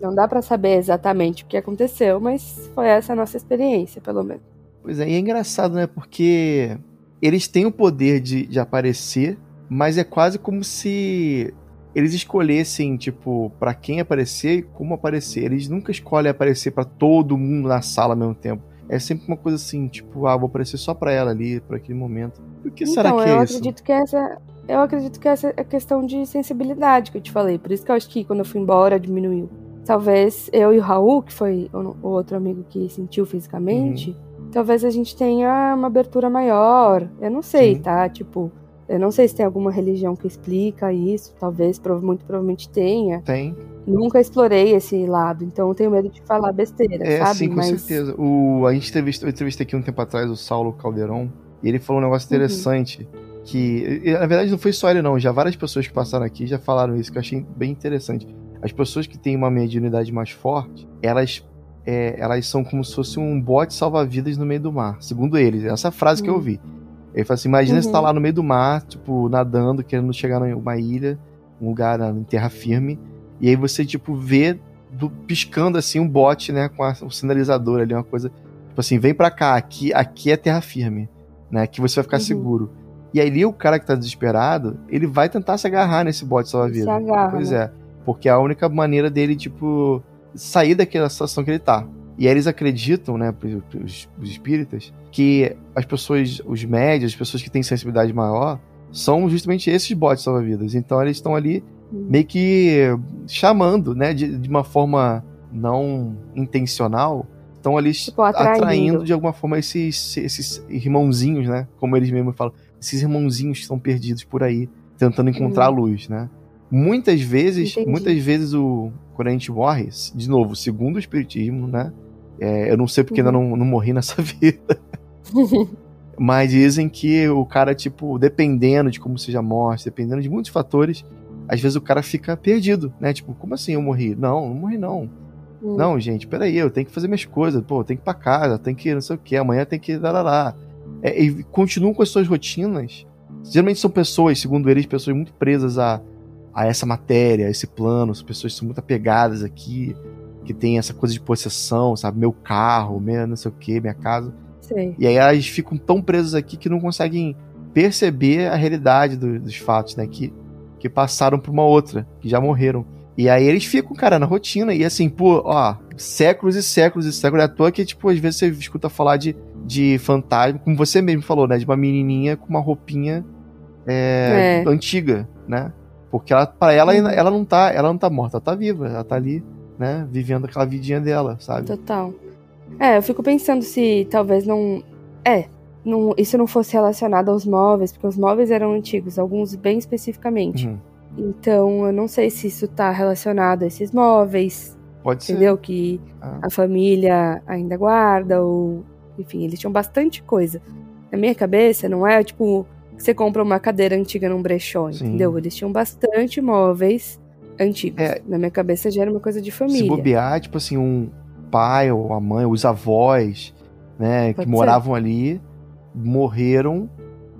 Speaker 2: Não dá para saber exatamente o que aconteceu, mas foi essa a nossa experiência, pelo menos.
Speaker 1: Pois é, e é engraçado, né? Porque eles têm o poder de, de aparecer, mas é quase como se eles escolhessem, tipo, para quem aparecer e como aparecer. Eles nunca escolhem aparecer para todo mundo na sala ao mesmo tempo. É sempre uma coisa assim, tipo, ah, vou aparecer só pra ela ali, por aquele momento. Por que
Speaker 2: então,
Speaker 1: será que é
Speaker 2: eu
Speaker 1: isso?
Speaker 2: acredito que essa. Eu acredito que essa é questão de sensibilidade que eu te falei. Por isso que eu acho que quando eu fui embora diminuiu. Talvez eu e o Raul, que foi o outro amigo que sentiu fisicamente, talvez a gente tenha uma abertura maior. Eu não sei,
Speaker 1: Sim.
Speaker 2: tá? Tipo, eu não sei se tem alguma religião que explica isso. Talvez, muito provavelmente tenha.
Speaker 1: Tem.
Speaker 2: Nunca explorei esse lado, então eu tenho medo de falar besteira,
Speaker 1: É,
Speaker 2: sabe?
Speaker 1: sim, com
Speaker 2: Mas
Speaker 1: certeza. O, a gente entrevistou, eu entrevistei aqui um tempo atrás o Saulo Caldeirão, e ele falou um negócio
Speaker 2: Uhum.
Speaker 1: interessante. Que, e, na verdade, não foi só ele, não. Já várias pessoas que passaram aqui já falaram isso, que eu achei bem interessante. As pessoas que têm uma mediunidade mais forte, elas, é, elas são como se fosse um bote salva-vidas no meio do mar. Segundo eles, essa é a frase que eu
Speaker 2: Hum.
Speaker 1: ouvi. Ele falou assim: imagina você
Speaker 2: Uhum.
Speaker 1: tá lá no meio do mar, tipo, nadando, querendo chegar numa ilha, um lugar na- em terra firme, e aí você, tipo, vê do, piscando assim um bote, né, com a- o sinalizador ali, uma coisa, tipo assim, vem pra cá, aqui, aqui é terra firme, né, aqui você vai ficar
Speaker 2: Uhum.
Speaker 1: seguro. E aí o cara que tá desesperado, ele vai tentar se agarrar nesse bote salva-vida.
Speaker 2: se agarra.
Speaker 1: Pois é, porque é a única maneira dele, tipo, sair daquela situação que ele tá. E eles acreditam, né, os, os espíritas, que as pessoas, os médios, as pessoas que têm sensibilidade maior, são justamente esses botes salva-vidas. Então eles estão ali
Speaker 2: Hum.
Speaker 1: meio que chamando, né, de, de uma forma não intencional, estão ali
Speaker 2: Tipo, atraindo.
Speaker 1: de alguma forma esses, esses irmãozinhos, né, como eles mesmos falam, esses irmãozinhos que estão perdidos por aí, tentando encontrar a luz, né. Muitas vezes,
Speaker 2: Entendi.
Speaker 1: muitas vezes o quando a gente morre, de novo, segundo o espiritismo, né, é, eu não sei porque
Speaker 2: Uhum.
Speaker 1: ainda não, não morri nessa [laughs] vida. Mas dizem que o cara, tipo, dependendo de como seja a morte, dependendo de muitos fatores, às vezes o cara fica perdido, né? Tipo, como assim eu morri? Não, não morri não.
Speaker 2: Hum.
Speaker 1: Não, gente, peraí, eu tenho que fazer minhas coisas, pô, eu tenho que ir pra casa, tenho que não sei o que, amanhã tem que dar lá. É, e continuam com as suas rotinas. Geralmente são pessoas, segundo eles, pessoas muito presas a, a essa matéria, a esse plano, são pessoas são muito apegadas aqui, que tem essa coisa de possessão, sabe? Meu carro, minha não sei o que, minha casa.
Speaker 2: Sei.
Speaker 1: E aí elas ficam tão presas aqui que não conseguem perceber a realidade do- dos fatos, né? Que, que passaram por uma outra, que já morreram. E aí eles ficam, cara, na rotina. E assim, pô, ó, séculos e séculos e séculos. É à toa que, tipo, às vezes você escuta falar de, de fantasma, como você mesmo falou, né? De uma menininha com uma roupinha é,
Speaker 2: É.
Speaker 1: antiga, né? Porque ela, pra ela,
Speaker 2: Uhum.
Speaker 1: ela não tá, ela não tá morta, ela tá viva, ela tá ali, né? Vivendo aquela vidinha dela, sabe?
Speaker 2: Total. É, eu fico pensando se talvez não. É, não, isso não fosse relacionado aos móveis, porque os móveis eram antigos, alguns bem especificamente.
Speaker 1: Uhum.
Speaker 2: Então, eu não sei se isso tá relacionado a esses móveis,
Speaker 1: Pode ser.
Speaker 2: entendeu? Que
Speaker 1: Ah.
Speaker 2: a família ainda guarda, ou. Enfim, eles tinham bastante coisa. Na minha cabeça, não é tipo. Que Você compra uma cadeira antiga num brechó,
Speaker 1: Sim.
Speaker 2: entendeu? Eles tinham bastante móveis antigos.
Speaker 1: É.
Speaker 2: Na minha cabeça já era uma coisa de
Speaker 1: Se
Speaker 2: família.
Speaker 1: bobear, tipo assim, um pai ou a mãe, os avós, né, que
Speaker 2: Pode ser.
Speaker 1: moravam ali, morreram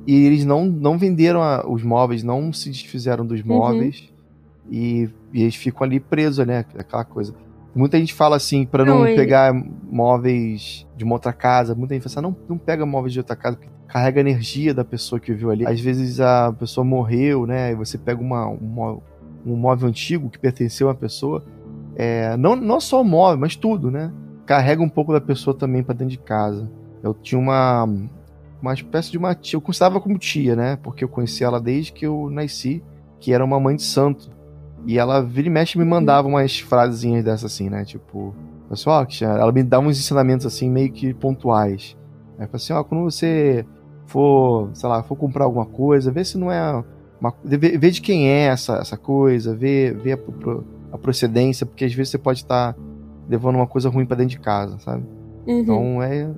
Speaker 1: e eles não, não venderam a- os móveis, não se desfizeram dos
Speaker 2: Uhum.
Speaker 1: móveis e, e eles ficam ali presos, né, aquela coisa. Muita gente fala assim, pra não,
Speaker 2: Não, e-
Speaker 1: pegar móveis de uma outra casa, muita gente fala assim, "Ah, não, não pega móveis de outra casa, porque carrega a energia da pessoa que viveu ali. Às vezes a pessoa morreu, né, e você pega uma, um, mó- um móvel antigo que pertenceu a uma pessoa, é, não, não só o móvel, mas tudo, né? Carrega um pouco da pessoa também pra dentro de casa. Eu tinha uma uma espécie de uma tia, eu considerava como tia, né? Porque eu conheci ela desde que eu nasci, que era uma mãe de santo. E ela vira e mexe me mandava umas frasezinhas dessas assim, né? Tipo, pessoal, ela me dá uns ensinamentos assim meio que pontuais. Aí fala assim, ó, quando você for, sei lá, for comprar alguma coisa, vê se não é uma, vê, vê de quem é essa, essa coisa, vê, vê a, a procedência, porque às vezes você pode estar levando uma coisa ruim pra dentro de casa, sabe?
Speaker 2: Uhum.
Speaker 1: Então é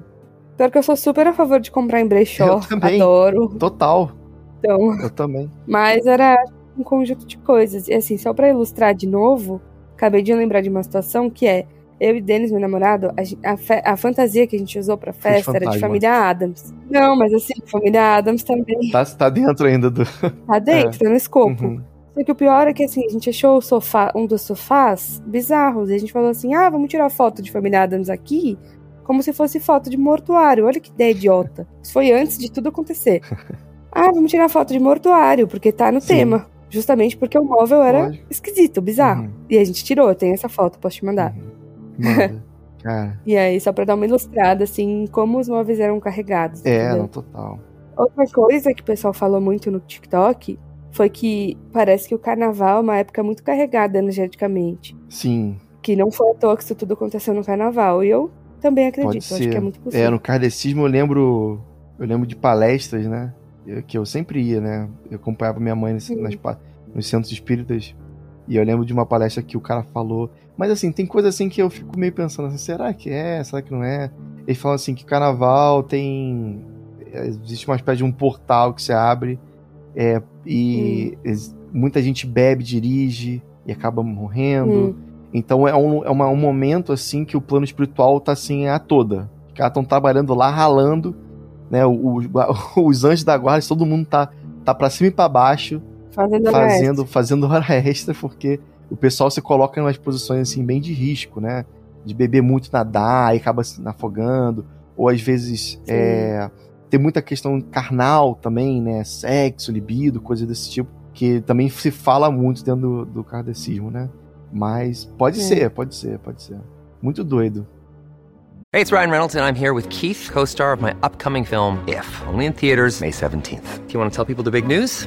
Speaker 2: Pior que eu sou super a favor de comprar em brechó.
Speaker 1: Eu também.
Speaker 2: Adoro.
Speaker 1: total.
Speaker 2: Então,
Speaker 1: Eu também.
Speaker 2: mas era um conjunto de coisas. E assim, só pra ilustrar de novo, acabei de lembrar de uma situação que é eu e Denis, meu namorado, a, a a fantasia que a gente usou pra
Speaker 1: Foi de
Speaker 2: festa era de família Adams. Não, mas assim, família Adams também
Speaker 1: Tá, tá dentro ainda do. [laughs]
Speaker 2: tá dentro, tá no escopo.
Speaker 1: Uhum.
Speaker 2: Só que o pior é que assim, a gente achou sofá, um dos sofás bizarros. E a gente falou assim: ah, vamos tirar foto de família Adams aqui, como se fosse foto de mortuário. Olha que ideia idiota. Isso foi antes de tudo acontecer. [laughs] ah, vamos tirar foto de mortuário, porque tá no Sim. tema. Justamente porque o móvel era esquisito, bizarro. Uhum. E a gente tirou, tem essa foto, posso te mandar.
Speaker 1: Uhum. [laughs]
Speaker 2: e aí, só pra dar uma ilustrada, assim, como os móveis eram carregados.
Speaker 1: É, no total.
Speaker 2: Outra coisa que o pessoal falou muito no TikTok foi que parece que o carnaval é uma época muito carregada energeticamente.
Speaker 1: Sim.
Speaker 2: Que não foi à toa que isso tudo aconteceu no carnaval. E eu também acredito, acho que é muito possível.
Speaker 1: É, no kardecismo eu lembro. Eu lembro de palestras, né? Que eu sempre ia, né? Eu acompanhava minha mãe nas, nos centros espíritas. E eu lembro de uma palestra que o cara falou. Mas assim, tem coisa assim que eu fico meio pensando assim, será que é? Será que não é? Eles falam assim que carnaval tem. Existe uma espécie de um portal que se abre é, e hum. muita gente bebe, dirige e acaba morrendo. Hum. Então é um, é uma, um momento assim que o plano espiritual tá assim a toda. Os caras estão trabalhando lá, ralando, né? O, o, [laughs] os anjos da guarda, todo mundo tá, tá pra cima e pra baixo.
Speaker 2: Fazendo
Speaker 1: fazendo, hora fazendo [laughs] hora extra, porque o pessoal se coloca em umas posições assim bem de risco, né? De beber muito, nadar e acaba se afogando. Ou às vezes é, tem muita questão carnal também, né? Sexo, libido, coisa desse tipo, que também se fala muito dentro do, do kardecismo, né? Mas pode é. ser, pode ser, pode ser. Muito doido.
Speaker 3: Hey, it's Ryan Reynolds and I'm here with Keith, co-star of my upcoming film If, only in theaters May 17th. Do you want to tell people the big news?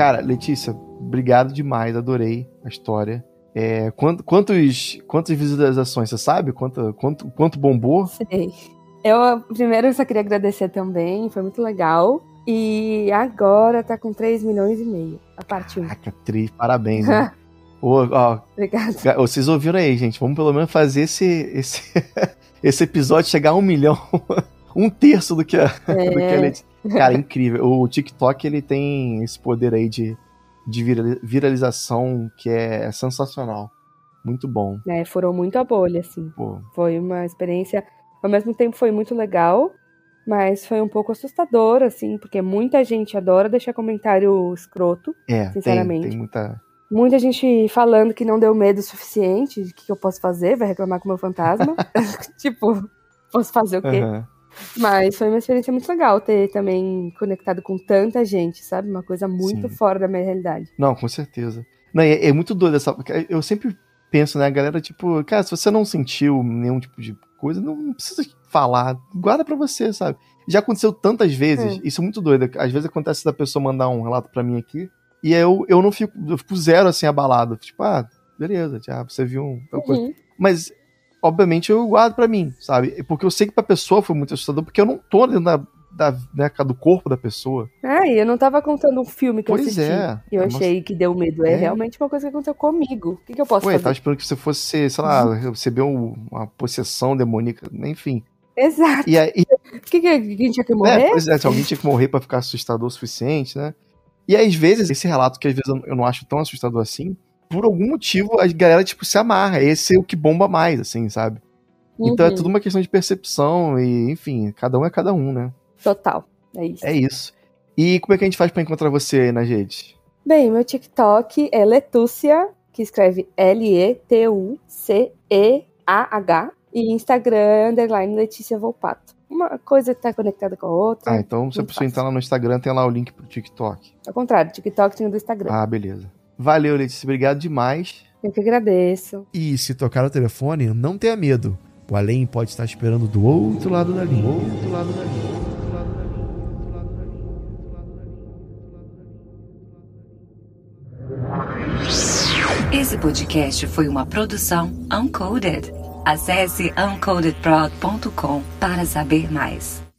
Speaker 1: Cara, Letícia, obrigado demais, adorei a história. É, quanto, quantos, quantas visualizações, você sabe? Quanto, quanto, quanto bombou?
Speaker 2: Sei. Eu primeiro só queria agradecer também, foi muito legal. E agora tá com 3 milhões e meio, a parte 1.
Speaker 1: Caraca, tri, parabéns, né? [laughs] Ó,
Speaker 2: Obrigada.
Speaker 1: Vocês ouviram aí, gente? Vamos pelo menos fazer esse, esse, [laughs] esse episódio chegar a um milhão. [laughs] um terço do que a, é. do que a é. Letícia. Cara, incrível. O TikTok ele tem esse poder aí de de viralização que é sensacional. Muito bom.
Speaker 2: É, furou muito a bolha, assim. Pô. Foi uma experiência. Ao mesmo tempo foi muito legal, mas foi um pouco assustador, assim, porque muita gente adora deixar comentário escroto. É, sinceramente.
Speaker 1: Tem, tem muita.
Speaker 2: Muita gente falando que não deu medo o suficiente, o que, que eu posso fazer? Vai reclamar com o meu fantasma? [laughs] [laughs] tipo, posso fazer o quê? Uhum. Mas foi uma experiência muito legal ter também conectado com tanta gente, sabe? Uma coisa muito Sim. fora da minha realidade.
Speaker 1: Não, com certeza. Não, é, é muito doido essa. Eu sempre penso, né, a galera, tipo, cara, se você não sentiu nenhum tipo de coisa, não precisa falar. Guarda pra você, sabe? Já aconteceu tantas vezes, hum. isso é muito doido. Às vezes acontece da pessoa mandar um relato para mim aqui, e eu, eu não fico, eu fico zero assim abalado. Tipo, ah, beleza, já, você viu um, uhum. Mas obviamente eu guardo para mim, sabe? Porque eu sei que pra pessoa foi muito assustador, porque eu não tô dentro da, da, né, do corpo da pessoa.
Speaker 2: É, e eu não tava contando um filme que pois eu assisti. É. E eu é achei uma... que deu medo. É, é, realmente uma coisa que aconteceu comigo. O que, que eu posso Ué, fazer?
Speaker 1: Tava esperando que você fosse, sei lá, uhum. receber uma possessão demoníaca, enfim.
Speaker 2: Exato.
Speaker 1: E aí...
Speaker 2: O que, que alguém tinha que morrer?
Speaker 1: É, pois é, se alguém tinha que morrer pra ficar assustador o suficiente, né? E às vezes, esse relato que às vezes eu não acho tão assustador assim, por algum motivo a galera, tipo, se amarra. Esse é o que bomba mais, assim, sabe? Uhum. Então é tudo uma questão de percepção e, enfim, cada um é cada um, né?
Speaker 2: Total. É isso.
Speaker 1: É isso. E como é que a gente faz para encontrar você aí nas redes?
Speaker 2: Bem, meu TikTok é Letúcia, que escreve L-E-T-U-C-E-A-H, e Instagram, underline Letícia Volpato. Uma coisa que tá conectada com a outra.
Speaker 1: Ah, então se a pessoa entrar lá no Instagram, tem lá o link pro TikTok.
Speaker 2: Ao contrário, TikTok tem o do Instagram.
Speaker 1: Ah, beleza. Valeu, Letícia. Obrigado demais.
Speaker 2: Eu que agradeço.
Speaker 1: E se tocar o telefone, não tenha medo. O além pode estar esperando do outro lado da linha. Outro lado da linha.
Speaker 4: Esse podcast foi uma produção Uncoded. Acesse uncodedprod.com para saber mais.